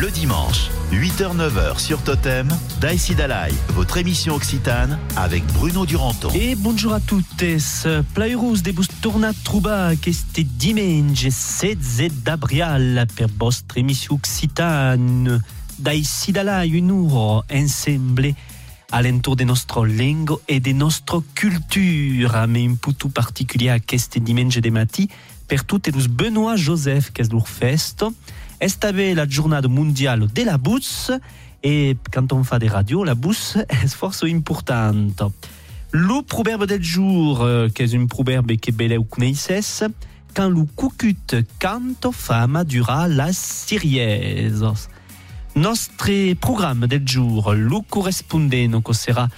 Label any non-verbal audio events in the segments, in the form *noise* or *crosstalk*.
Le dimanche, 8h-9h sur Totem, Daïsi Dalai, votre émission occitane avec Bruno Duranton. Et bonjour à toutes, plairus de bus trouba este dimanche 16 d'abrial per vostra émission occitane. Daïsi Dalai, une heure ensemble alentour de notre langue et de notre culture, mais un peu tout particulier à dimanche de mati per tutte Benoît Joseph qu'est leur Esta la journée mondiale de la bourse et quand on fait des radios, la bourse *laughs* est force importante. Le proverbe del jour, euh, qui est un proverbe que belle connaissez, quand le cucut canto fa madura la siriese. Notre programme del jour, le correspondant, sera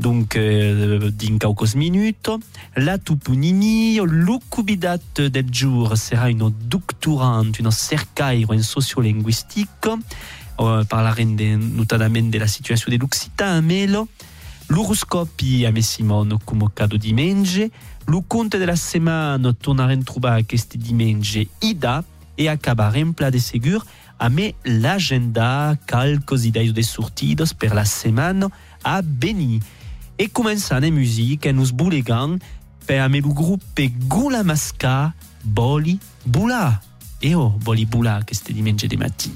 donc euh, din quelques minutes. La Tupunini, le cubidat del jour sera une doctorante, une cercaire en sociolinguistique, euh, parlerem de, notamment de la situation de l'Occitan melo. L'horoscopi a Messimone come cado dimanche. Le conte de la semaine tornarem trobar aquest dimanche ida e acabarem pla de segur a me l'agenda calcos idees de sortidos per la semaine a Beni. E començant en musique, nos boulegant per a me lo gruppe Gula Masca Boli Bula. E oh, Boli Bula, este dimanche de matí.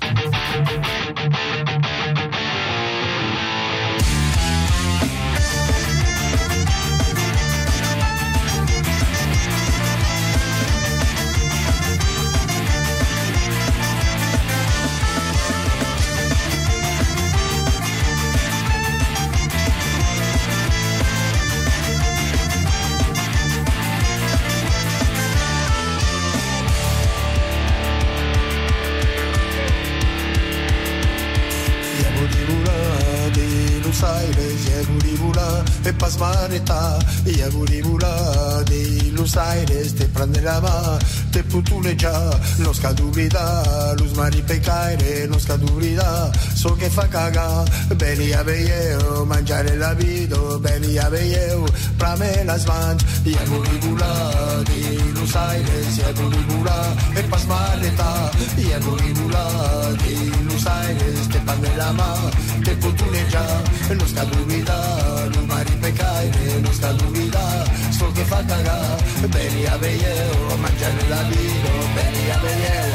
Pas mareta e aguribula di Los Aires te prenderà te putuleggia non scadubida luz mari pecaire non scadubida so che fa caga beni aveio mangiare la vido beni aveio pra me la svant e aguribula di Los Aires e aguribula e pas mareta e aguribula di Los Aires te prenderà te putuleggia non scadubida luz mari pecaire non scadubida so che fa caga. beni aveio Beni a Beyeu, oh, mangiare la vino, Beni a vedere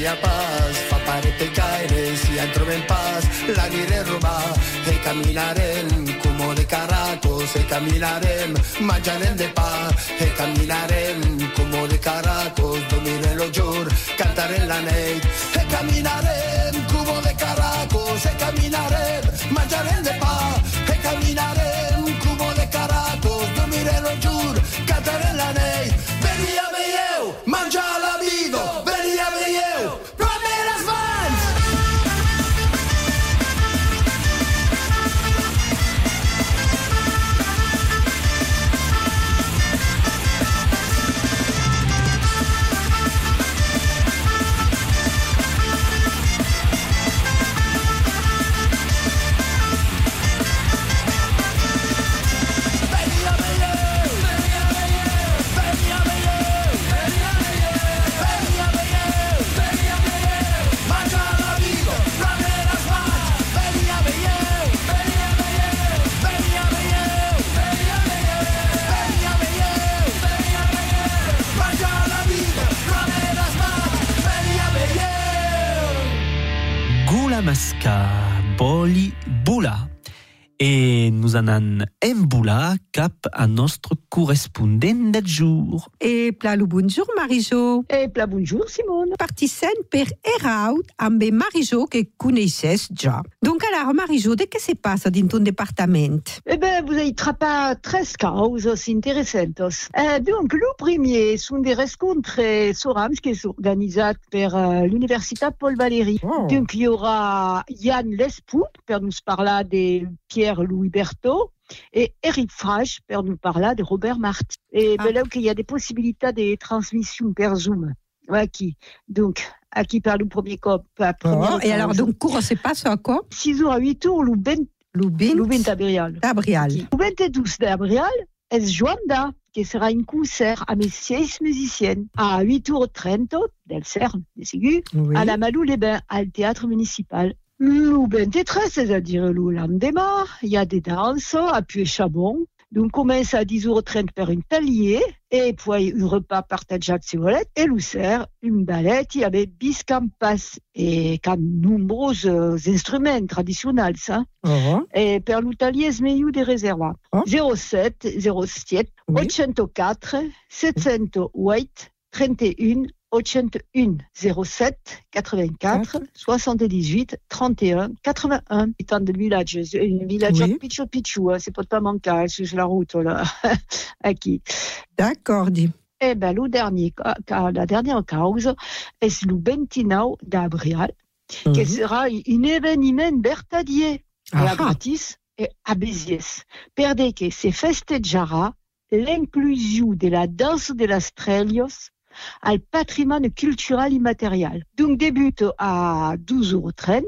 sulia paz. Fa parete caire si entro en paz la dire roba e camminarem como de caracos e camminarem mangiarem de pa e camminarem como de caracos dormire lo giur cantare la neit e camminarem como de caracos e camminarem mangiarem Gula Masca, Et cap à notre correspondent del jour. E plalo bonjour Marijo. E pla bonjour Simone. Partissent per Eraut amb Marijo que coneixes ja. Donc alors Marijo, de què se passa dins ton departament? Eh ben, vous avez trappa tres causas interessantes. Eh, donc, le premier sont des rencontres sorams qui sont organisées par euh, l'Université Paul Valéry. Oh. Donc, il y aura Yann Lespout pour nous parler de Pierre-Louis Berthaud et Eric Frache pour nous parler de Robert Marty. Et Ah. ben là, il y a des possibilités de transmission per Zoom. Ouais, qui, donc, à qui parle le premier cop, Oh, et alors, cause. donc, cours se passe à quoi? 6 jours à 8 jours, le ben, Lubin, le ben Tabrial. Gabriel. Le 22 d'avril, es Joanda, qui sera un concert à mes six musiciennes, à 8h30 del CERN, des Ségus, Oui. à la Malou-les-Bains, à le théâtre municipal. Le 23, c'est-à-dire le lendemain, il y a des danses à Puy-Chabon. Donc, on commence à 10h30 par une talier, et puis un repas partagé sur volette, et sert, une balette, il y avait biscampas, et quand nombreux euh, instruments traditionnels, ça. Oh. E per l'Italia es meglio di reserva. Oh. 07 07 Oui. 804 708 31 801 07 84 78 31 81. Étant de village, un village Oui. piccio piccio, c'est pas manquer sur la route là. *laughs* Aquí. D'accord, dit. Eh ben, le dernier, ca- la dernière cause est le 29 d'avril, qui Mhm. sera un événement bertadier Ah, la gratis e a Béziers. Perde che se festeggiarà l'inclusion de la danse de las Trellios al patrimoine culturel immatériel. Donc débute à 12h30,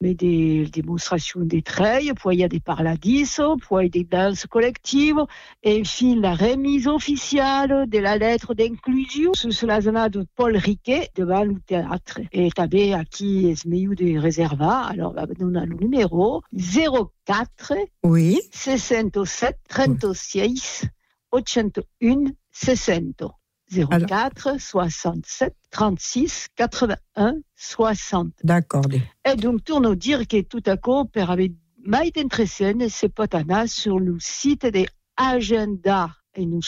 mais des démonstrations des treilles, puis il y a des parladissos, puis il y a des danses collectives, et enfin la remise officielle de la lettre d'inclusion sous la zone de Paul Riquet devant le théâtre. Et tabé à qui est meilleur de réserva, alors bah, on a le numéro 04 Oui. 67 36 81 60. 04 67 36 81 60. D'accord. Et donc, tourne dire que tout à coup, per avait mai d'entresene se pot anar sur le site de agenda et nous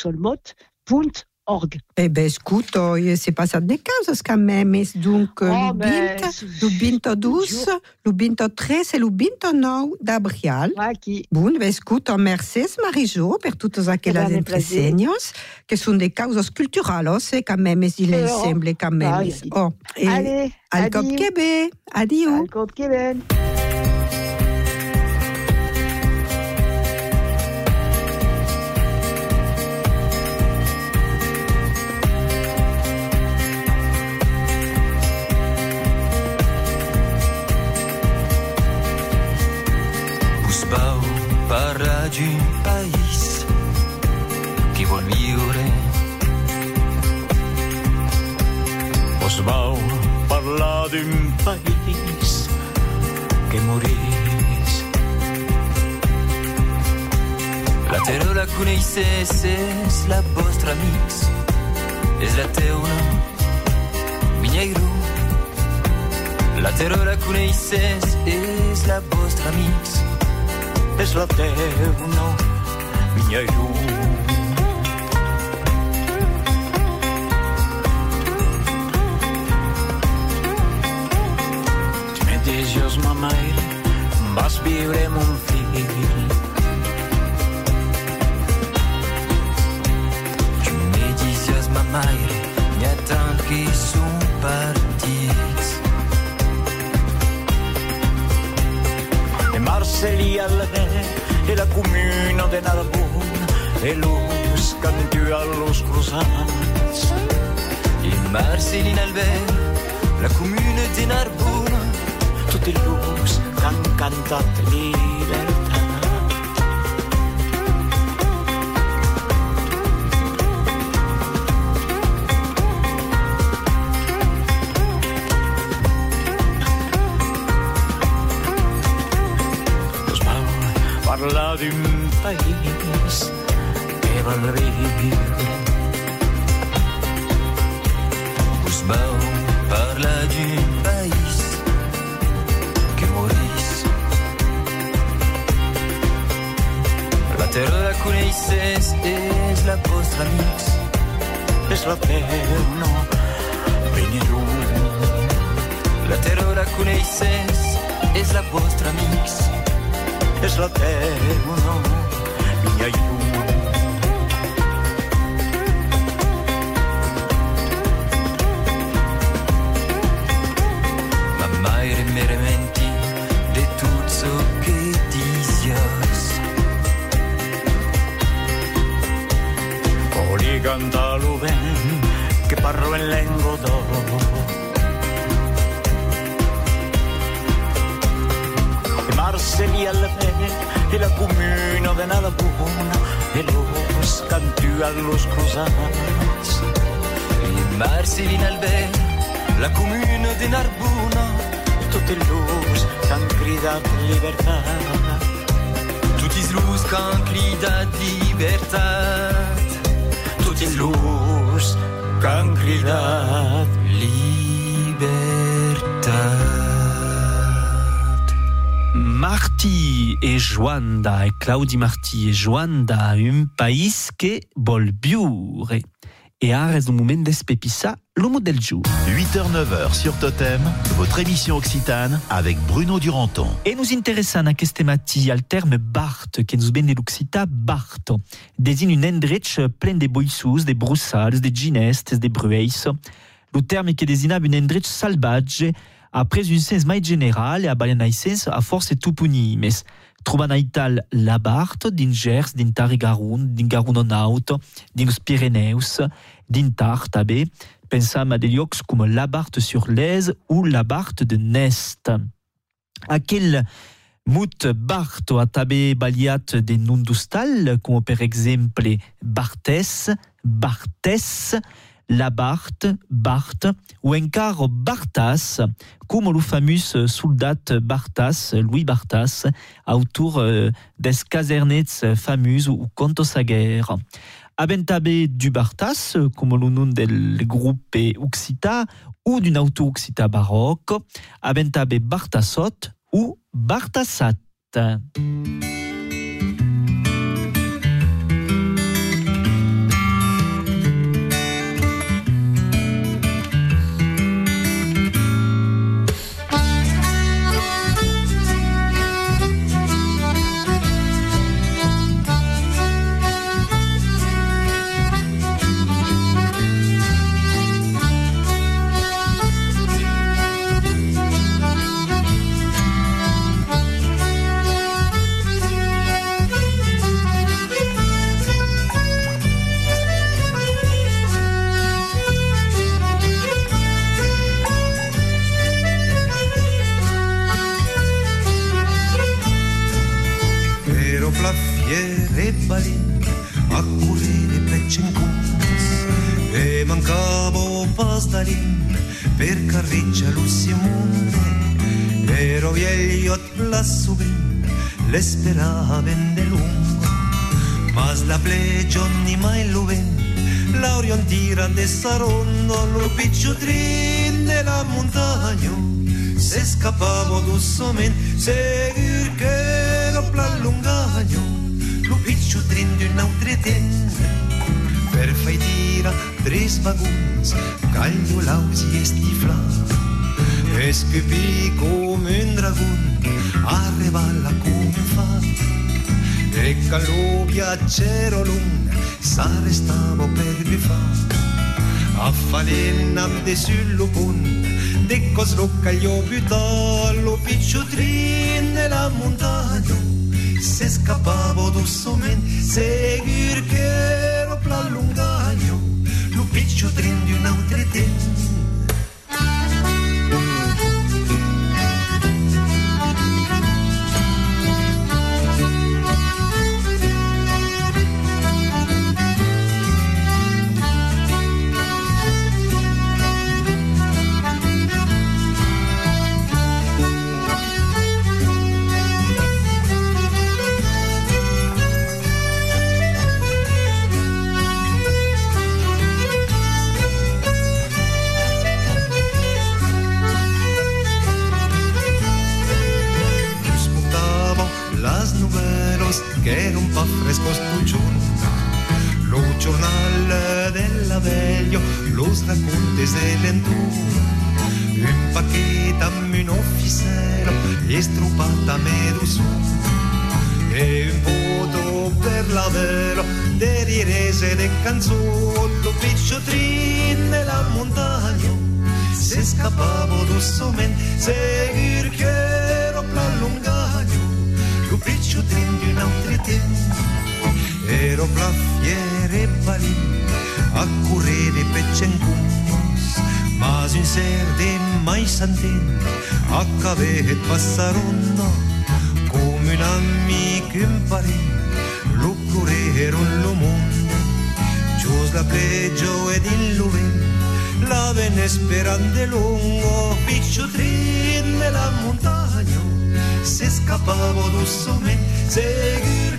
org. Eh ben, des cases quand même. Et Donc, euh, Oh, le mais... 20, le 22, le 23 et le 29 d'avril. Ouais, qui... Bon, ben, écoute, merci Marijo per toutes aquelles plaisir. entresenyos que sont des causes culturelles, c'est quand même, il me oh. Ah, a dit. Oh, et Allez, al cop adieu. Al cop parlar d'un país qui vol viure. Us vau parlar d'un país que morís. La terra la la vostra amics, és la teua, minyairo. La terra la coneixes, és la vostra amics, és la teua, minyairo. Tu me dius, ma mare, vas viure mon fill. Tu me dius, ma mare, n'hi ha tant qui són partits. E Marcelli Alve e la comuna de Narbona e los cantu allos cruzats. E Marcelli Alve, la comuna de Narbona, tutti los che han cantato d'un país que vol viure. Us vau parlar d'un país que morís. La terra la coneixes, és la vostra amics. És la terra, venir La terra la coneixes, és la vostra amics. És la terra, vinya llum. Ma mai merementi de tutto che disias. Oli cantalo ben, che parlo in lengo d'oro. E Marseille alla fede, e la comuna de nada buona, e los cantu a los cruzats. E Marseille al ben, la comuna de Narbona, tutti los che han cridat libertà. Tutti los che han cridat libertà. Tutti los che han cridat Marti e Joanda, e Claudi Marti e Joanda, un país que vol viure. Et és un moment d'espepissar l'homo del jour. 8h-9h sur Totem, votre émission occitane avec Bruno Duranton. Et nous intéressant aquest matí al terme Bart, que nous ven de l'occità Barto. Désigne un endretch plein de boissos, de brussals, de ginestes, de brueis. Le terme que désignava un endretch salvatge a pres un sens mai general e a sens a force toponimes. Trobant a Ital la Bart, din Gers, din Tarigarun, din Garunonaut, din os Pyreneus, din Tar també, pensam a de llocs com la Bart sur l'Aise ou la Bart de Nest. Aquel mut Barto a també baliat de nom d'hostal, com per exemple Bartes, Bartes, la Bart, Bart, ou encara Bartas, com le fameux soldat Bartas, Louis Bartas, autor euh, des casernets fameux ou contos a guerre. Abentabe du Bartas, comme le nom del groupe Occita, ou d'un auto Occita baroque, Abentabe Bartasot ou Bartasat. Le speraven de lungo mas la plegion ni mai luven la orientira de sarondo lo picciutrin de la montagna. Se scappavo dussomen seguir che lo plallungagno lo picciutrin d'un altre tenda per fai tira tres vaguns caglio lausi e stifla. E come un dragon arriva la cufa e calupia c'ero luna sare stavo per bifa a falena de sull'upun de coslucca gli obiutò lo picciutrin nella montagna. Se scappavo do somen seguir che ero plallungagno lo picciutrin di un'altra tempo de direse de canzotto, picciotrin nella montagna, se scappavo dossamente, seguir che ero plallungagno, lo picciotrin di un altro tempo, ero plaffiere balin, a curere peccencumos, mas un ser de mai santin, a cave passarono, come un amico in parin, lo per un lumon, giusto la peggio ed il lumen, la venne sperande lungo, picciutrin nella montagna, se scappavo d'usso me, seguire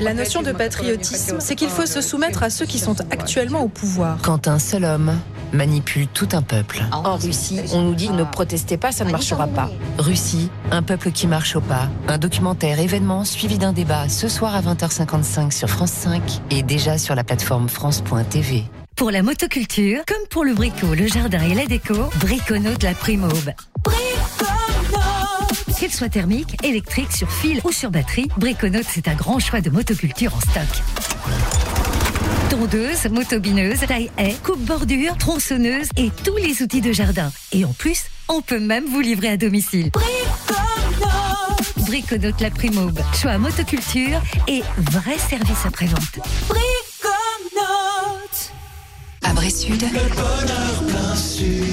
La notion de patriotisme, c'est qu'il faut se soumettre à ceux qui sont actuellement au pouvoir. quand un seul homme manipule tout un peuple. En Russie, on nous dit ne protestez pas, ça ne marchera pas. Russie, un peuple qui marche au pas. Un documentaire événement suivi d'un débat ce soir à 20h55 sur France 5 et déjà sur la plateforme France.tv. Pour la motoculture, comme pour le bricot, le jardin et la déco, Briconote la prime aube. Qu'elle soit thermique, électrique, sur fil ou sur batterie, Briconote c'est un grand choix de motoculture en stock. Tondeuse, motobineuse, taille haie, coupe-bordure, tronçonneuse et tous les outils de jardin. Et en plus, on peut même vous livrer à domicile. Briconote la prime aube. Choix motoculture et vrai service après-vente. À Bressude,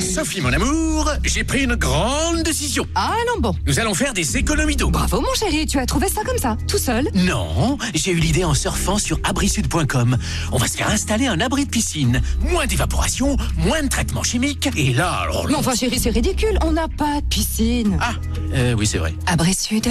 Sophie, mon amour, j'ai pris une grande décision. Ah non, bon. Nous allons faire des économies d'eau. Bravo mon chéri, tu as trouvé ça comme ça, tout seul Non, j'ai eu l'idée en surfant sur abrisud.com. On va se faire installer un abri de piscine. Moins d'évaporation, moins de traitement chimique. Et là, alors... Mais enfin chéri, c'est ridicule, on n'a pas de piscine. Ah, euh, oui, c'est vrai. À Bressude,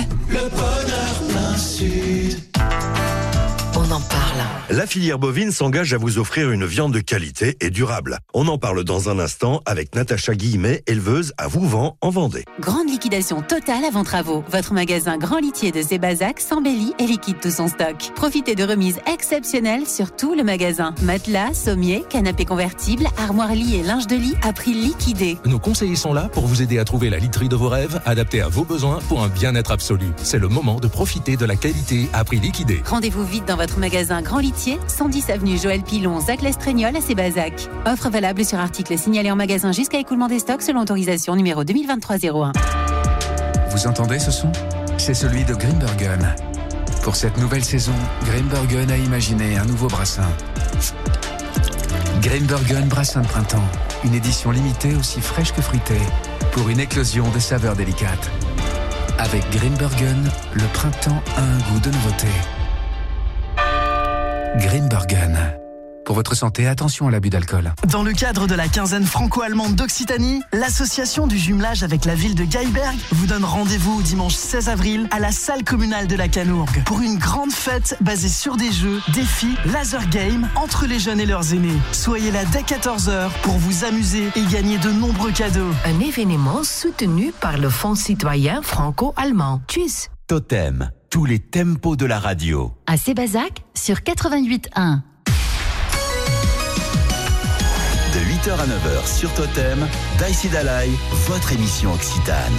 On en parle. La filière bovine s'engage à vous offrir une viande de qualité et durable. On en parle dans un instant avec Natacha Guillemet, éleveuse à Vouvant en Vendée. Grande liquidation totale avant travaux. Votre magasin Grand Litier de Sébazac s'embellit et liquide tout son stock. Profitez de remises exceptionnelles sur tout le magasin. Matelas, sommiers, canapés convertibles, armoires lit et linge de lit à prix liquidé. Nos conseillers sont là pour vous aider à trouver la literie de vos rêves, adaptée à vos besoins pour un bien-être absolu. C'est le moment de profiter de la qualité à prix liquidé. Rendez-vous vite dans votre magasin Grand Litier, 110 avenue Joël Pilon, Zac Lestraignol à Sébazac. Offre valable sur article signalé en magasin jusqu'à écoulement des stocks selon autorisation numéro 2023-01. Vous entendez ce son? C'est celui de Grimbergen. Pour cette nouvelle saison, Grimbergen a imaginé un nouveau brassin. Grimbergen Brassin de printemps. Une édition limitée aussi fraîche que fruitée. Pour une éclosion de saveurs délicates. Avec Grimbergen, le printemps a un goût de nouveauté. Grimbergen. Pour votre santé, attention à l'abus d'alcool. Dans le cadre de la quinzaine franco-allemande d'Occitanie, l'association du jumelage avec la ville de Geiberg vous donne rendez-vous dimanche 16 avril à la salle communale de la Canourgue pour une grande fête basée sur des jeux, défis, laser game entre les jeunes et leurs aînés. Soyez là dès 14h pour vous amuser et gagner de nombreux cadeaux. Un événement soutenu par le Fonds citoyen franco-allemand. Tchuss Totem, tous les tempos de la radio. À Sébazac sur 88.1. De 8h à 9h sur Totem, Daïsi Dalai, votre émission Occitane.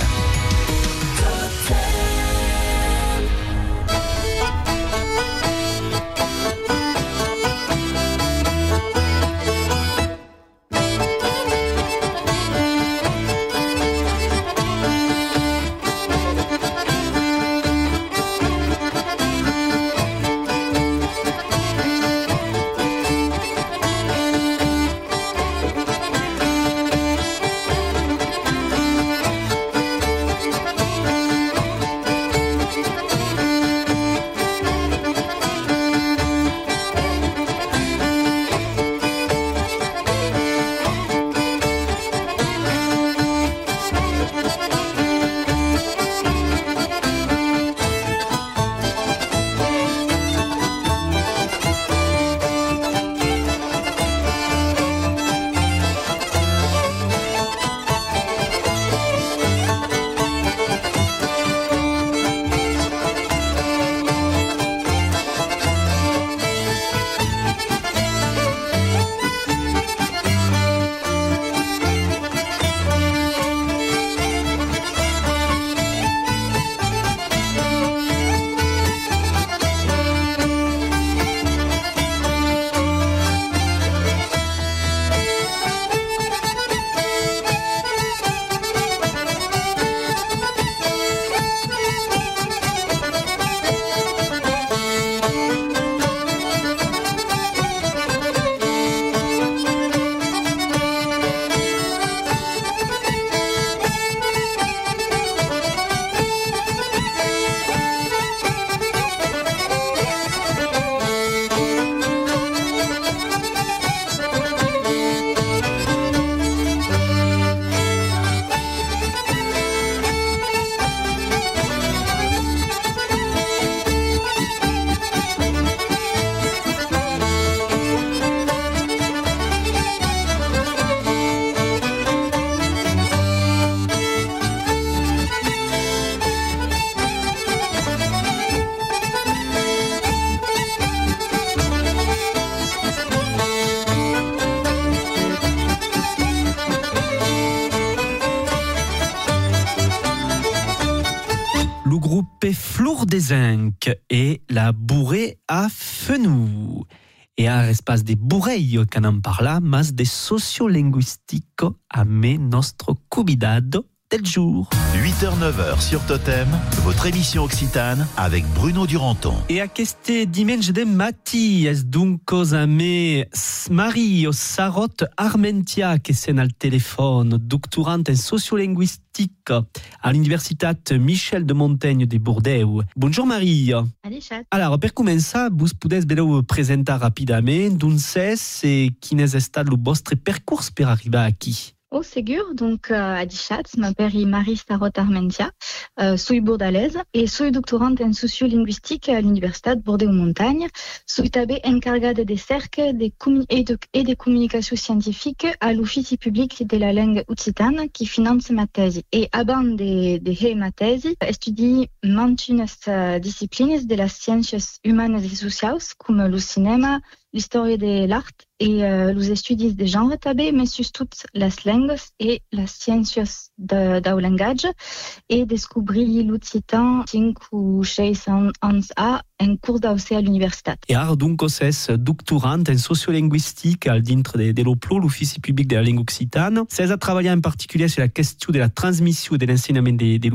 Flour des Zinc et la bourrée à Fenou. Et à l'espace des bourreilles qu'on en parla, mas des sociolinguistiques a me nostro convidado del jour. 8h-9h sur Totem, votre émission Occitane avec Bruno Duranton. Et à queste dimanche de mati, es duncos a me Mario Sarot Armentia, que c'est al téléphone, doctorante en sociolinguistique à l'Universitat Michel de Montaigne de Bordeaux. Bonjour Marie. Allez, chat. Alors, per començar, vous pouvez vous présenter rapidement d'un cesse et quin est le vostre percurs per arribar aquí? Oh, segur, donc euh, a Dichat, m'appelle Marie Starot Armentia, euh, suis bordalaise et suis doctorante en sociolinguistique à l'Université de Bordeaux-Montagne. Suis tabé encargada des cercles des et, de, et des communications scientifiques à l'Office public de la langue occitane qui finance ma thèse. Et avant de, de ma thèse, étudie mantunes disciplines de las sciences humaines et sociales comme le cinéma, l'histoire de l'art et euh, les études de genre tabé, mais surtout les langues et les sciences de, langage et découvrir l'occitan 5 ou 6 ans en cours d'accès à l'université. Et ar donc es doctorant en sociolinguistique al dintre de, de l'OPLO, l'Office public de la langue occitane. C'est à travailler en particulier sur la question de la transmission de l'enseignement de, de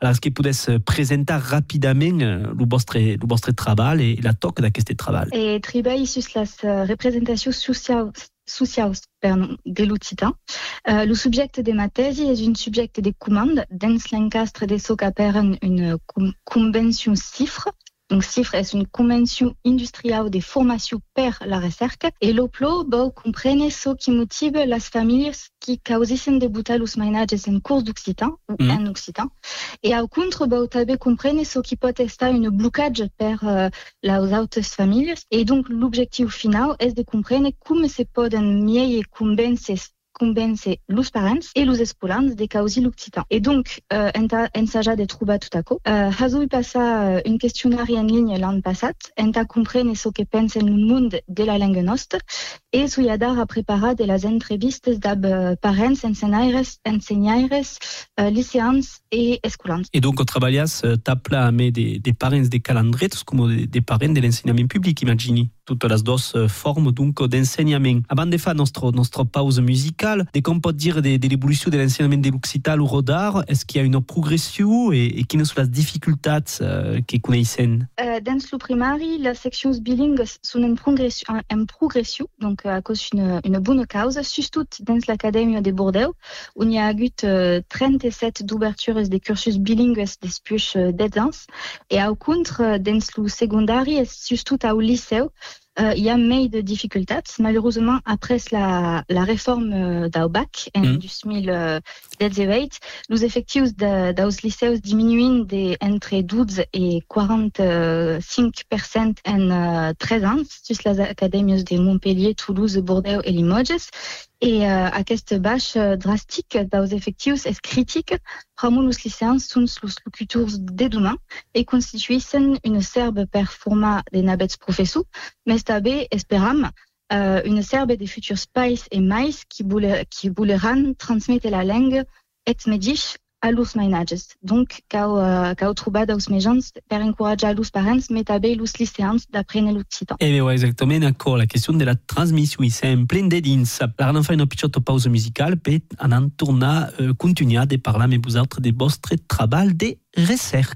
alors, que pouvez présenter rapidement le vostre, le vostre travail et la toque de ce travail Et travaille sur la représentation sociale socials de l'occitan. Euh, le sujet de ma thèse est un sujet de commande. Dans l'encastre de ce qu'appelle une convention cifre Donc CIFRE est une convention industrielle de formation per la recerca et l'oplo va comprendre ce qui motive les familles qui causent débuter los mainatges en cours d'occitan ou Mhm. en occitan. Et au contre, va també comprendre ce qui peut être un blocage per uh, les autres familles. Et donc, l'objectif final est de comprendre comment se poden mieux convaincre convaincre los parents et los escolans de causer l'occitan. Et donc, euh, enta ensaja de trobar tot açò. Uh, Hasui passa un questionari en ligne l'any passat, enta comprendre ce que pensen el món de la langue nostra, e Suyadar a preparat de les entrevistes d'ab uh, parents, ensenyaires, ensenyaires, uh, liceans e escolans. Et donc, treballas eh, tapla amb des, des parents de calandrets com des, des parents de l'ensenyament public, imagini. Toutes dues eh, formes donc d'ensenyament. Avant de faire notre, notre pause musicale, de com pot dire de, l'évolution de l'ensenyament de l'occitan au rodar, est-ce qu'il y a une progression et, et quines sont les difficultés eh, que connaissent Uh, dans le primari, les sections bilingues sont en progression, en, progression donc uh, à cause d'une une bonne cause, surtout dans l'Académie de Bordeaux, où il y a eu uh, 37 d'ouvertures des cursus bilingues depuis uh, 10 ans, et au contre, dans le secondari, surtout au lycée, il y a mais de difficultés. Malheureusement, après la, la réforme uh, d'AUBAC en Mm. 2018, les effectifs de, dels lycées diminuent de entre 12 et 45% en uh, 13 ans, sur les académies de Montpellier, Toulouse, Bordeaux et Limoges. Et uh, aquesta baixa drastique dels effectifs és critique Ramon los lycéens són los locutors de demà i constitueixen una serve per formar de navets professors, mais també esperam uh, una serve de futurs pais e mais qui, voler, qui la langue et medix a los mainatges. Donc, cau, uh, cau trobat dels mitjans per encoratjar los parents, també los lycéens d'aprendre l'occitan. Eh bien, ouais, exactement, d'accord. La question de la transmission, c'est en plein de dins. Alors, on fait une petite pause musicale, puis on en tourne à euh, continuer de parler avec vous autres de votre travail de recherche.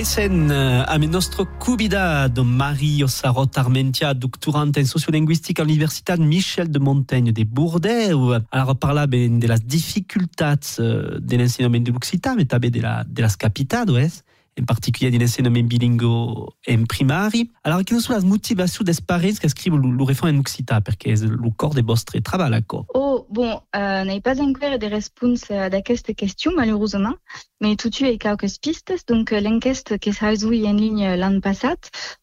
Essen uh, am nostro convidat Mario Sarot Armentia, doctorante en sociolinguistique à l'Universitat Michel de Montaigne de Bordeaux. Alors parla ben de las dificultats uh, de l'enseignement de l'occitan, mais també de, la, de las en particulier de l'enseignement bilingue en primari. Alors, quines sont les motivations des parents qui écrivent le refrain en occitan, perquè és le corps de vostre treball, d'accord? Oh, bon, euh, n'ai pas encore de réponse à cette question, malheureusement, mais tout tu est quelques pistes. Donc, l'enquête qui s'est résolue en ligne l'an passé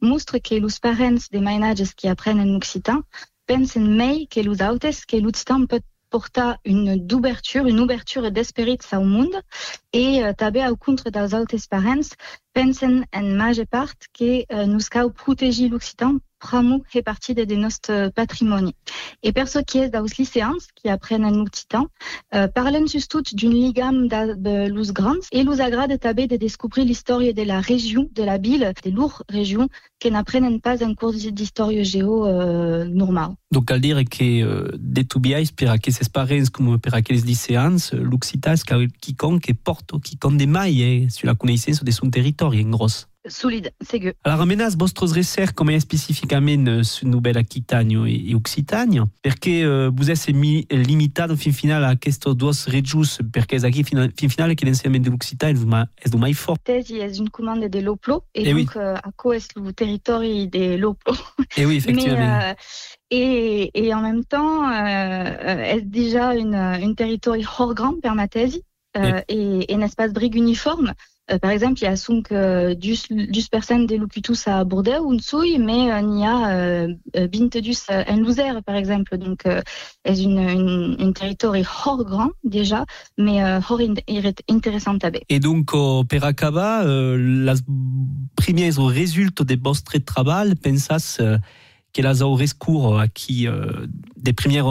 montre que les parents des ménages qui apprennent en occitan pensent mai que les autes que l'occitan peut portar une d'ouverture, une ouverture d'esprit au monde et euh, també au contre dels altres parents pensen en maje part que euh, nous cal protéger l'Occitan pramu fait partie de, notre patrimoine. Et per ce qui est dels lycéens qui apprennent en occitan, euh, parlent justout d'une ligame de, luz grands et nous agrade també de découvrir l'histoire de la région, de la ville, des lourdes régions qui n'apprennent pas en cours d'histoire géo euh, normal. Donc, cal dire que euh, de tubiais per aquests parents com per aquells lycéans, l'occitan és quiconque porte quiconque mai eh, sur la connaissance de son territoire, en gros. Solide, segur. Alors, amenas vostres recerches com é especificament sur Nobel Aquitània e, e Occitània, perquè uh, vous êtes limitado fin final a aquestes dues regions, perquè aquí fin, fin final que l'ensenyament de l'Occità és, és el més fort. Tesi és une commande de l'OPLO, et Eh oui. donc euh, à quoi est le territoire de l'OPLO? Et oui, *laughs* effectivement. Mais, euh, et, et en même temps, euh, est déjà une, une territoire hors grand per ma thèse euh, et, et un espace brigue uniforme? Euh, par exemple, il y a donc euh, 10, 10 personnes de locutus à Bordeaux, un souille, mais euh, il y a 22 en Luzère, par exemple. Donc, c'est une, une, une territoire hors grand déjà, mais hors in- intéressant à Et donc, per acabar, uh, les premiers résultats de vostre treball, pensas uh, que les aurez cours aquí uh, des premiers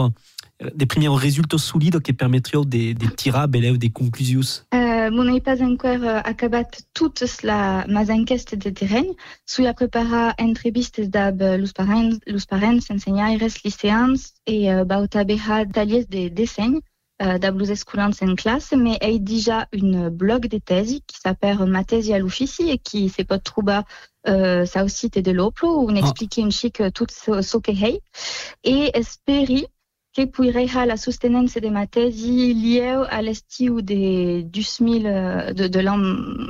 des premiers résultats solides qui permettraient de, de des conclusions. Euh, mon n'ai pas encore euh, acabat toutes la mas enquestes de terrain. Sui a preparar entrevistes d'ab euh, los parents, los parents, ensenyaires, lycéens et euh, bautabeja tallers de disseny euh, d'ab los escolans en classe, mais a déjà une blog de thèse qui s'appelle Ma thèse à l'offici et qui se peut trouver euh, ça au site de l'Oplo où on explique un chic tout ce, ce que hey. Et espéri que puireja la soutenance de ma thèse liée à l'estiu de 2000 euh, de, de l'an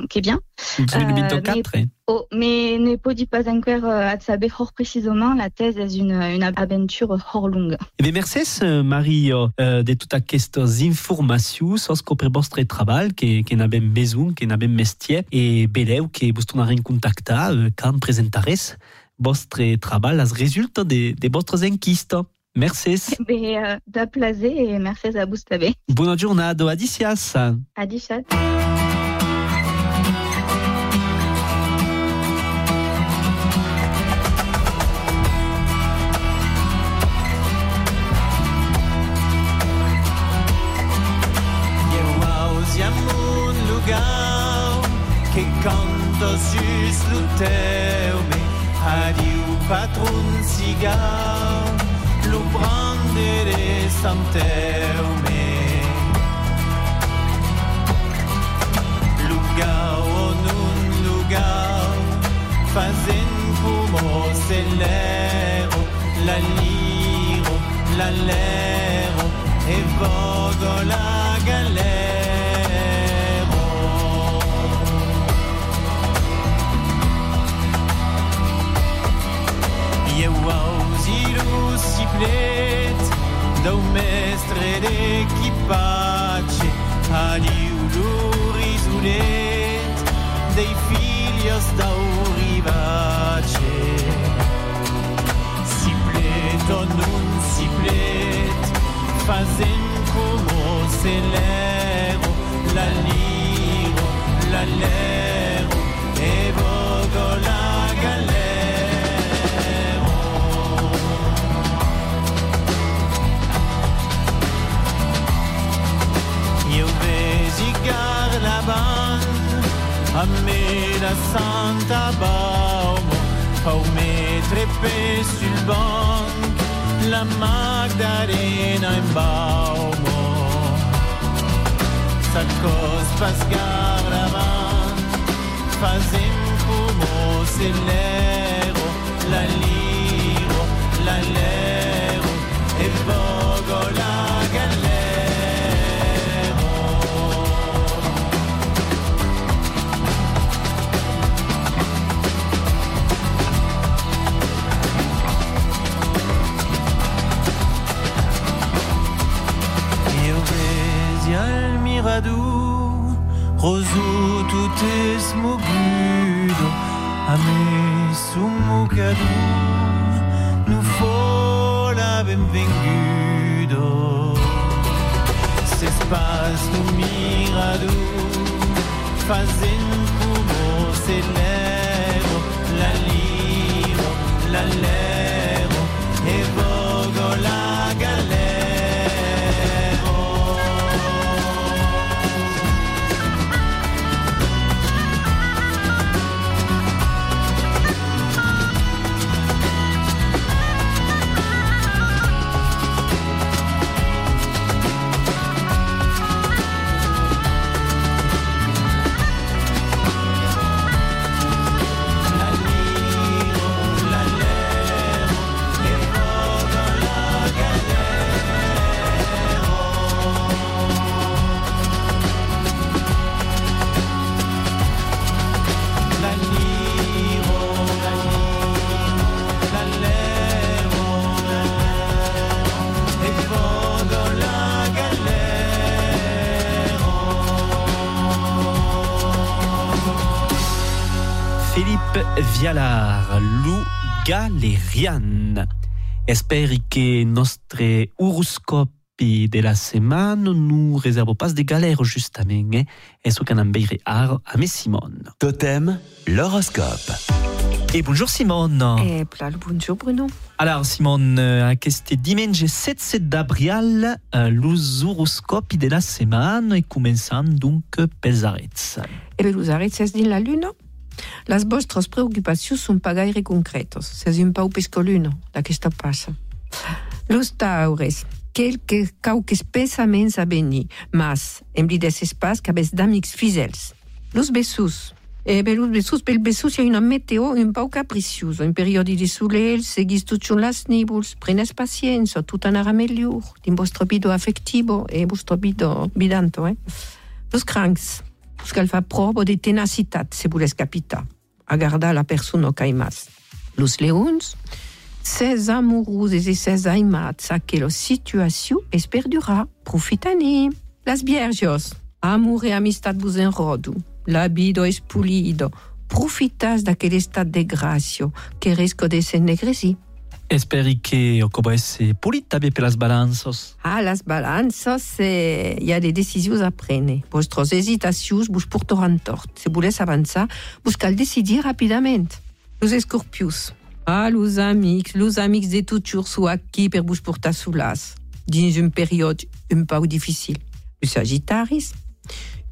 qui vient. 2024. mais, oh, mais ne peut pas encore euh, à saber hors précisément la thèse est une, une aventure hors longue. Eh bien, merci, euh, Marie, euh, de toutes aquestes informacions sur ce que vostre treball, que, que n'avem besoin, que n'avem mestier, et beleu que vous tornarem contactar euh, quand presentares vostre treball, les résultats de, de vostres enquistes. Merci. *laughs* Mais euh, d'applaser et merci à vous tabé. Bonne journée, adicias. Teu me adiu cigar lo prendere santeu me lugar celero la liro la lero la galera Eu ausiro ciplet Dau mestre d'equipatge Adiu l'orizulet Dei filios dau rivace Ciplet o non ciplet Fazen como celero La liro, la lero Baumo Au mettere pe sul banc la Magdalena in Baumo S'accos pasgar la band fazem como celero Rosu tout è smogudo A me su mucadu Nu fo la benvengudo Se spas nu miradu Fazen como celero Galerian. Esperi che nostre horoscopi de la setmana nous réservent pas de galères justament, eh? et ce qu'on a ar à mes Simone. Totem, l'horoscope. Et bonjour Simone. Et le bonjour Bruno. Alors Simone, euh, aquest dimanche 7 d'abril, euh, los horoscopi de la setmana e començant donc pels. E los arrets és dins la luna. Las vostres preocupacions son pas gaire concretes. Se un pau pescoluno d'aquesta passa. Los taures, quelques cauques pesaments a venir, mas em li des espas que avès d'amics fisels. Los besus, E eh, pel besus, pel besus, hi ha una meteo un pau capriciosa. En periodi de soleil, seguís tot xun les níbols, prenes paciència, tot anarà millor, din vostre bido afectivo e vostre bido bidanto, eh? Los crancs. Buscar fa prova de tenacitat se voles capitar, agarda la persona que mas. Los leons, ses amoureuses et ses aimats a que la situation es perdura, profitani. Las vierges, amor e amistad vos enrodo, la vida es pulido, profitas d'aquel estat de gràcia que risco de s'ennegresi. Esperi que como esse polit també per les balanços. Ah, las balances, eh, hi ha des decisions a prendre. Vostres hesitacions vos portaran tort. Si voles avançar, vos cal decidir rapidament. Los escorpius. Ah, los amics, los amics de toujours sont aquí per vos portar solas, dins un període un pau difícil. Los sagittaris,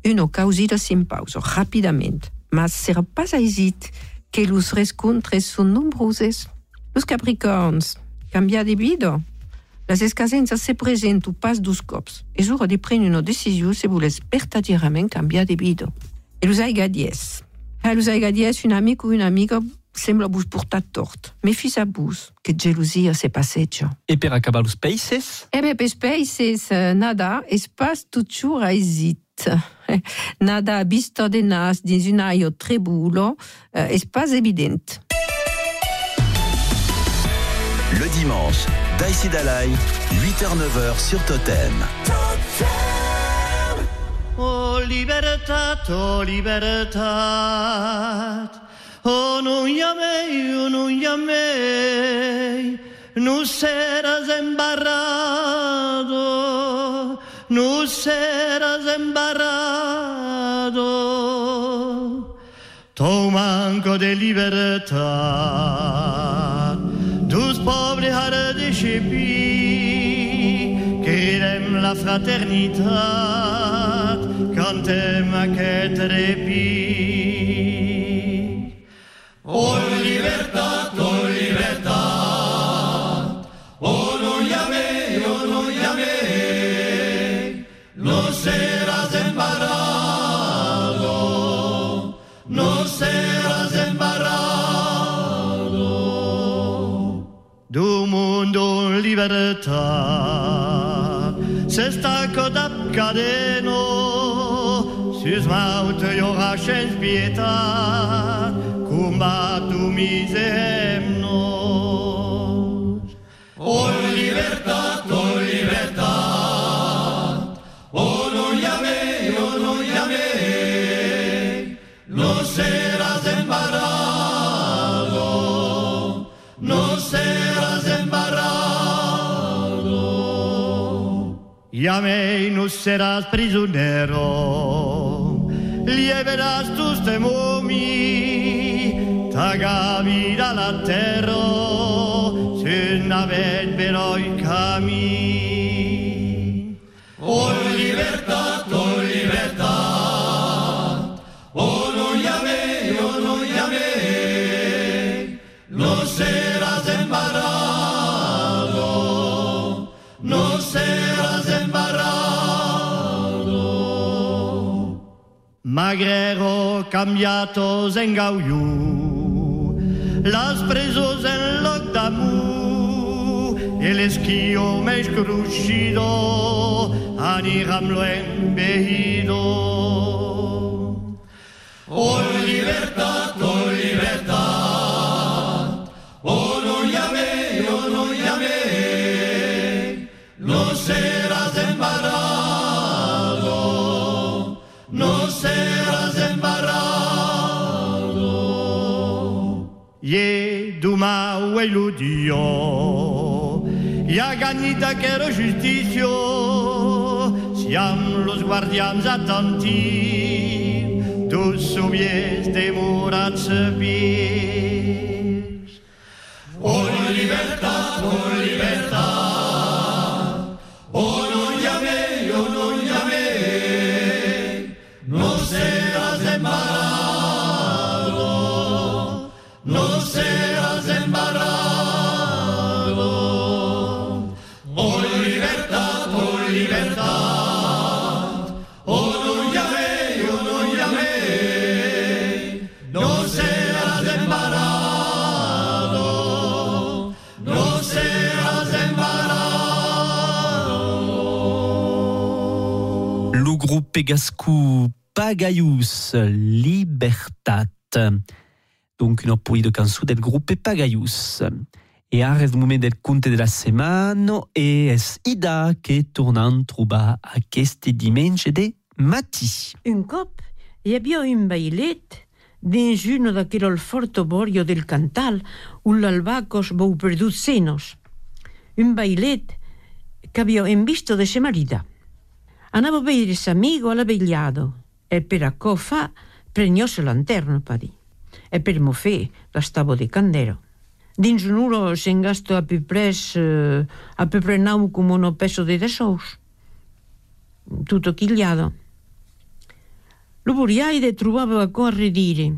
una causida sin pausa, rapidament. Mas serà pas aisit que los rescontres són nombroses. Los capricorns, canviar de vida. Les escasences se presenten pas dos cops. És hora de prendre una decisió si voles verdaderament canviar de vida. E los aigadies. A los aigadies, un amic o una amiga sembla vos portar tort. Mefis a vos, que gelosia se passeja. E per acabar los peixes? Eh bé, pels peixes, eh, nada, és pas toujours *laughs* aisit. Nada vista de nas dins un aio trebulo, eh, és pas evident. Le dimanche, Dalai, 8h-9h sur Totem. Oh oh oh non oh non llamei, no serás embarrado, no serás embarrado, tu manco de tus pobres haré de chepi, querem la fraternitat, cantem aquest repi. Oh libertad, oh libertad, libertà se stacco da cadeno su smaut io rascens pietà tu embarrado Llame y no serás prisionero Lieverás tus temumi Tagavira la terra Se navet però i camí Magrero cambiato zengauiu, las presos en loc d'amor, el esquio més crucido, aniram lo envejido. Oh, libertad, oh, embarrado Ye duma o iludio Ya ganita quero justicio Siam los guardians attentifs Tous soviets demorats sabirs Oh libertad, oh libertad Oh no Pegascou Pagaius Libertat. Donc une oppoï de cançó del groupe Pagaius. E el moment del conte de la setmana e és Ida que tornant trobar aquest diumenge de matí. Un cop hi havia un bailet dins uno d'aquell fortoborio del Cantal, un l'albacos vou perdut senos. Un bailet que havia en visto de se marida. Anava a veire s'amigo all'abbegliado e per a co fa pregnose lanterno, pa dir. E per mo fe gastavo de candero. Dins un uro sen gasto a peu pres, eh, a peu pre nau como no peso de desous. Tutto chigliado. Lo buriaide trobava a corre dire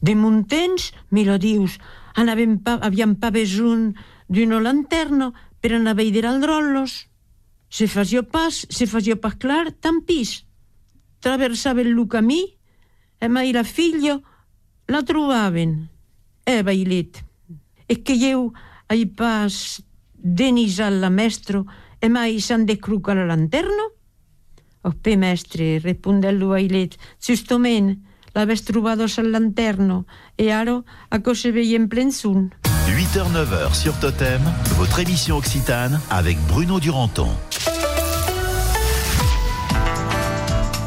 de montens, me lo dius, anaven pa, aviam pa besun d'una lanterna per anar a veider al drollos. Se fazia pas, se fazia pas clar, tampis. Traversava il camí e mai la figlio la trobaven. Eh, bailet, e che io ai pas denis alla mestro e mai s'han de cruca la lanterna? Oh, pe mestre, respondello bailet, giustament, l'aves trobato al lanterno e ara a co se veia en plen sun. 8h-9h sur Totem, votre émission occitane avec Bruno Duranton.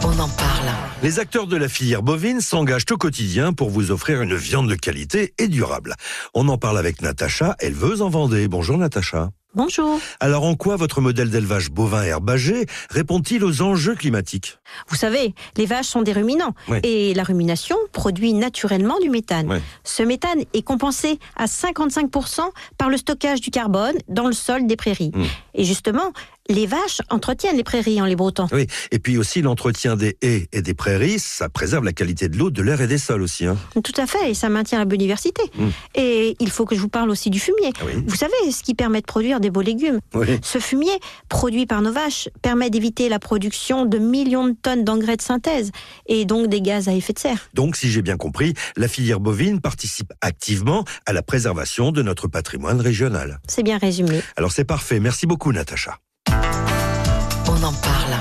On en parle. Les acteurs de la filière bovine s'engagent au quotidien pour vous offrir une viande de qualité et durable. On en parle avec Natacha, éleveuse en Vendée. Bonjour Natacha. Bonjour. Alors en quoi votre modèle d'élevage bovin herbagé répond-il aux enjeux climatiques? Vous savez, les vaches sont des ruminants Oui. et la rumination produit naturellement du méthane. Oui. Ce méthane est compensé à 55% par le stockage du carbone dans le sol des prairies. Mm. Et justement, Les vaches entretiennent les prairies en les broutant. Oui, et puis aussi l'entretien des haies et des prairies, ça préserve la qualité de l'eau, de l'air et des sols aussi. Hein. Tout à fait, et ça maintient la biodiversité. Mm. Et il faut que je vous parle aussi du fumier. Ah oui. Vous savez, ce qui permet de produire des beaux légumes? Oui. Ce fumier, produit par nos vaches, permet d'éviter la production de millions de tonnes d'engrais de synthèse, et donc des gaz à effet de serre. Donc, si j'ai bien compris, la filière bovine participe activement à la préservation de notre patrimoine régional. C'est bien résumé. Alors c'est parfait, merci beaucoup Natacha. On en parle.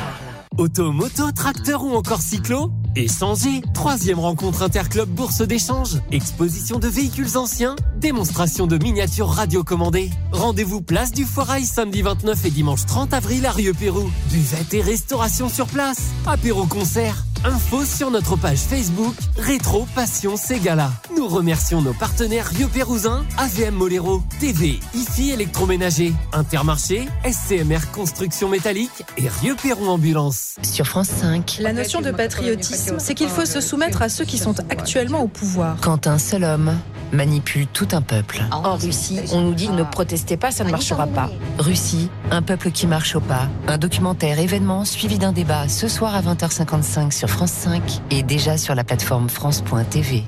Auto, moto, tracteur ou encore cyclo Échanger Troisième rencontre Interclub Bourse d'échange. Exposition de véhicules anciens. Démonstration de miniatures radiocommandées. Rendez-vous place du Foirail samedi 29 et dimanche 30 avril à Rieux-Pérou. Buvette et restauration sur place. Apéro concert. Info sur notre page Facebook Rétro Passion Ségala. Nous remercions nos partenaires Rio Pérousin, AVM Molero, TV, IFI électroménager, Intermarché, SCMR Construction Métallique et Rio Pérou Ambulance. Sur France 5. La notion de patriotisme, c'est qu'il faut se soumettre à ceux qui sont actuellement au pouvoir. Quand un seul homme manipule tout un peuple. En Russie, on nous dit ne protestez pas, ça ne marchera pas. Russie, un peuple qui marche au pas. Un documentaire événement suivi d'un débat ce soir à 20h55 sur France 5 et déjà sur la plateforme France.tv.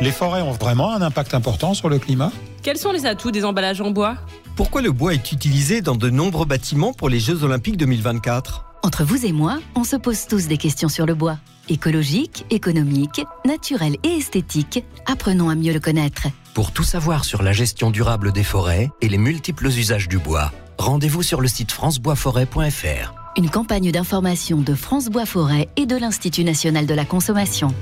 Les forêts ont vraiment un impact important sur le climat? Quels sont les atouts des emballages en bois? Pourquoi le bois est utilisé dans de nombreux bâtiments pour les Jeux Olympiques 2024 Entre vous et moi, on se pose tous des questions sur le bois. Écologique, économique, naturel et esthétique, apprenons à mieux le connaître. Pour tout savoir sur la gestion durable des forêts et les multiples usages du bois, rendez-vous sur le site franceboisforêt.fr. Une campagne d'information de France Bois Forêt et de l'Institut national de la consommation.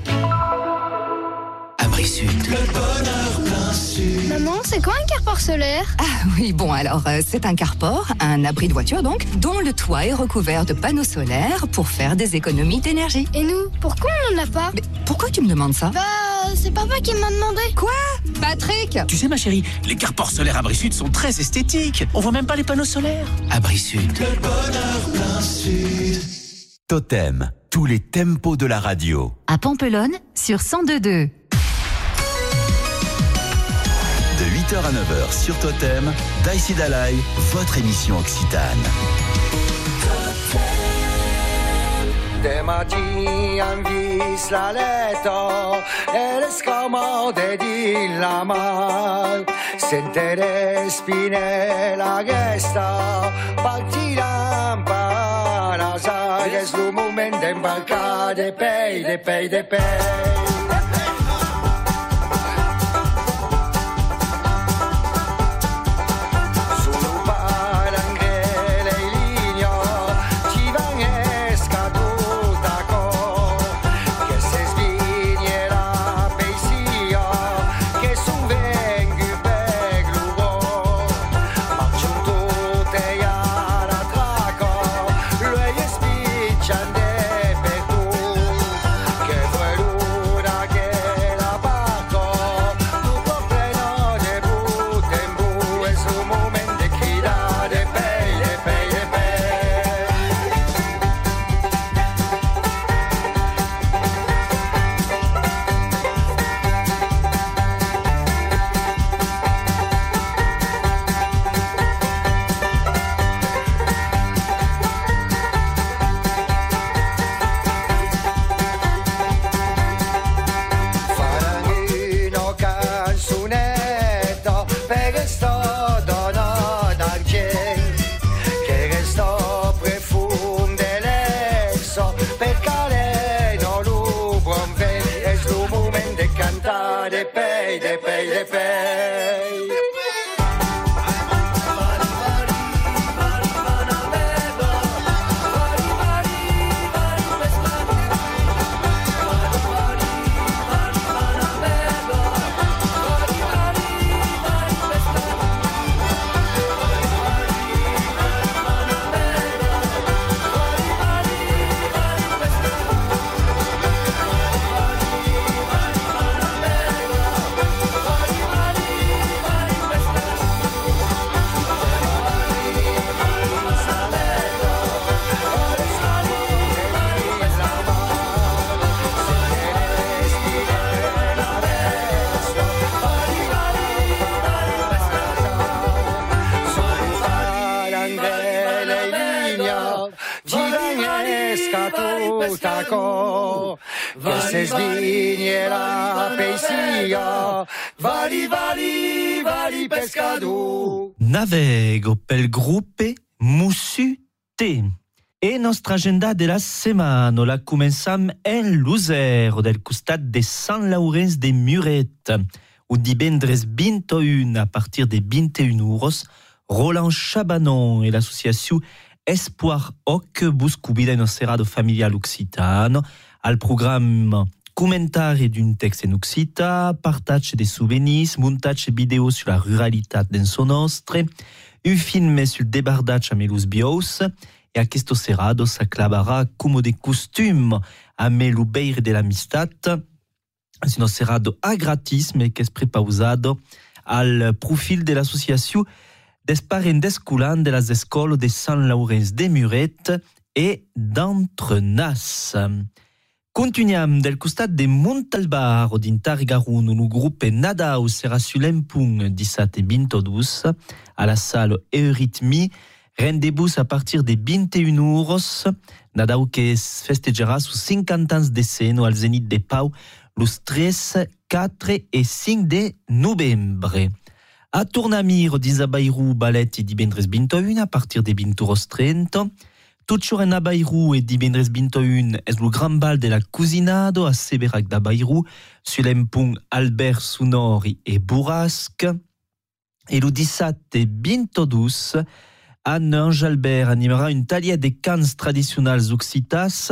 Quoi un carport solaire? Ah oui, bon alors euh, c'est un carport, un abri de voiture donc, dont le toit est recouvert de panneaux solaires pour faire des économies d'énergie. Et nous, pourquoi on n'en a pas? Mais pourquoi tu me demandes ça? Bah, c'est papa qui m'a demandé. Quoi? Patrick Tu sais ma chérie, les carports solaires Abri Sud sont très esthétiques. On voit même pas les panneaux solaires. Abri Sud. Totem, tous les tempos de la radio. À Pampelonne, sur 102.2. De 8h à 9h sur Totem, Daïsi Dalai, votre émission Occitane. De matin am vis la leto e le scomode di la mar sentere spine la gesta partiran para es lu moment de embarcar de pei de pei de pei Navego pel gruppe Mussu T. E nostra agenda della setmana la començam en l'User del costat de Sant Laurens de Muret, où divendres 21 a partir de 21 euros, Roland Chabanon et l'association Espoir Hoc buscubida in serrado familial occitano, al programme commentari d'un texte en occita, partage des souvenirs, montage vidéo sur la ruralité d'en nostre, un film sul debardage a melus bios, e aquesto serrado s'acclabarà como de costume a melu beir de l'amistat, un serrado a gratis, mais qu'es prepausado al profil de l'association des parents de las escoles de Sant Laurens de Muret et d'Entrenas. Continuam del costat de Montalbaro d'Intargarun, un grup Nadau serà sulempung 17 et 22 a la salle Eurythmie Rendez-vous à partir de 21 euros. Nadau que festejarà sus 50 ans de seno al Zenit de Pau los 3, 4 et 5 de novembre. A Tournamir d'Isabairou ballet et divendres 21 a partir de 20 euros 30. Toujours en Abairou et divendres 21 es le grand bal de la Cousinado a Seberac d'Abairou sur l'empung Albert Sunori et Bourrasque. Et le 17 et 22 Anne Jalbert animera une talia des cannes traditionnelles occitas,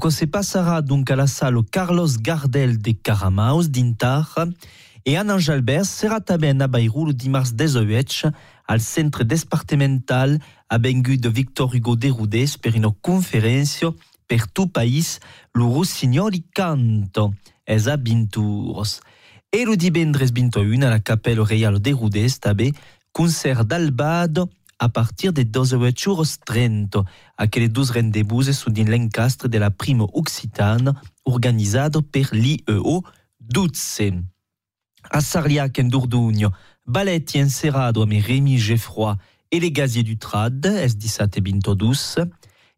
que se passera donc à la salle Carlos Gardel de Caramaus d'Intar, et Anne Jalbert sera também à Bayrou le dimanche 18 al centre départemental a bengu de Victor Hugo de Rudes per une conférence per tout pays le Rossignoli canto es a Bintours. Et le divendres 21 à la Capelle Real de Rudes també concert d'Albado a partir de 12h30, aquele dos rendezvous sont din l'encastre de la prime occitane organisado per l'IEO Dutse. A Sarliac en Dourdugno, ballet encerrado amb Rémi Geffroy et les gaziers du Trad, es 17 e 22,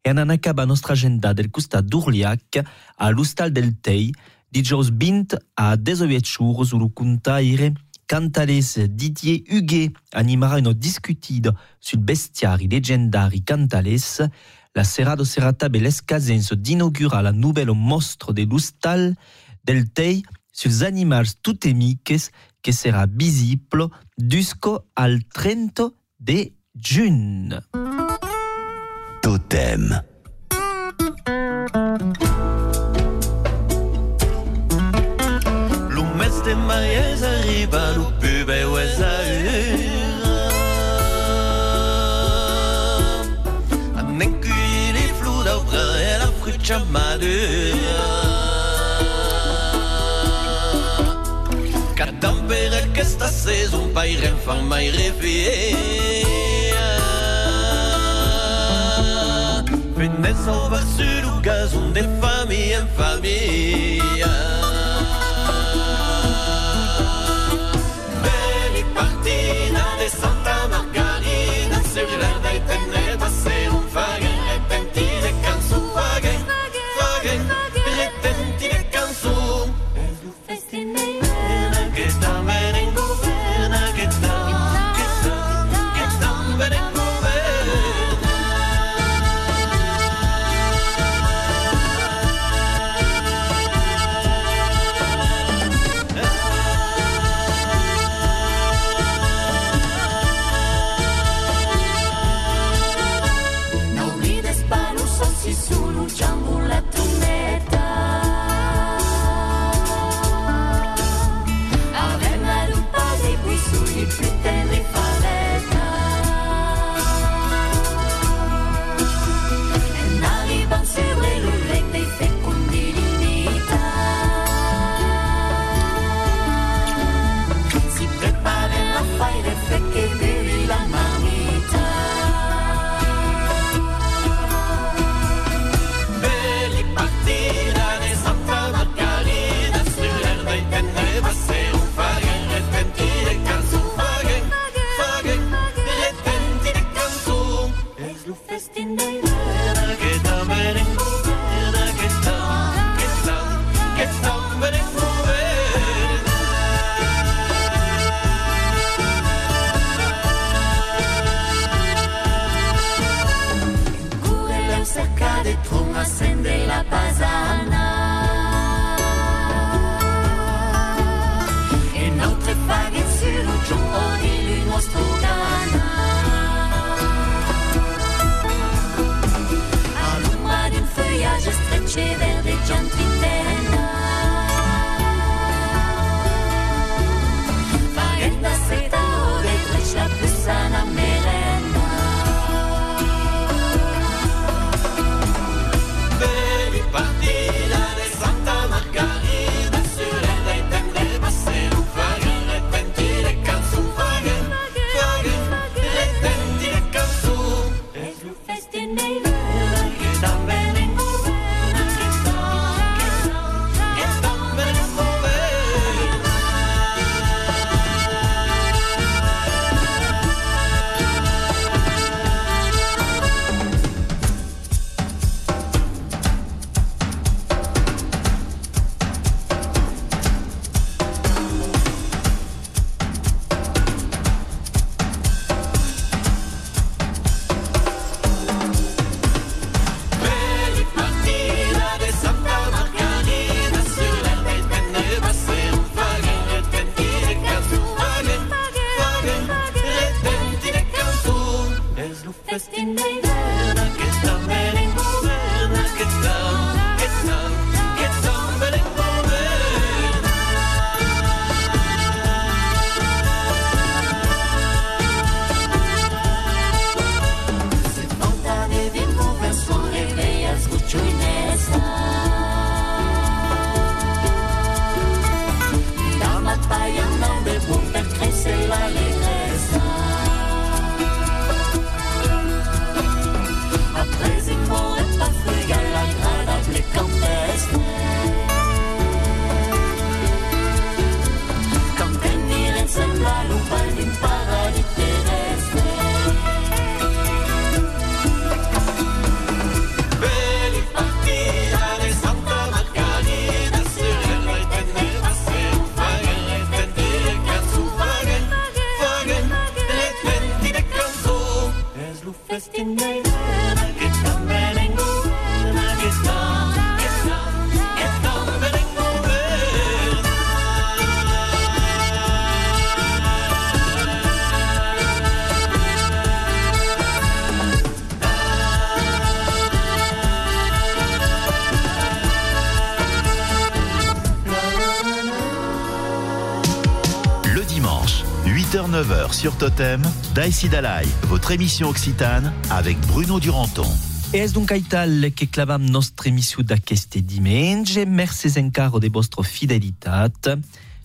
e en acaba nostra agenda del costat d'Urliac a l'Hostal del Tei, dijous 20 a 18 jours, où le Cantales Didier Huguet animera une discutida sul bestiari leggendari Cantales, la serrado serà també l'escasenso d'inaugurar la nouvelle mostre de l'Ustal del Tei suls animals totemiques que sera visible jusqu'au al 30 de juin. Totem. Lumeste maies arriba lo pube wesa Anem cuir les flous d'obre et la fruita madura aquesta saison pairem fan mai refier Fenez over sur le gazon de famille en famille breakfast in May. Sur Totem, Daïsi Dalai, votre émission occitane avec Bruno Duranton. E es donc aital che clavam nostra émission d'aqueste diumenge. Merci encara de vostra fidelitat.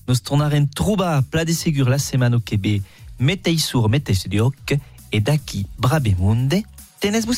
Nos tornarem trobar pla de segur la setmana que ve. Mettei sur, mettei sur dioc. E d'aquí, brabemunde, tenes vos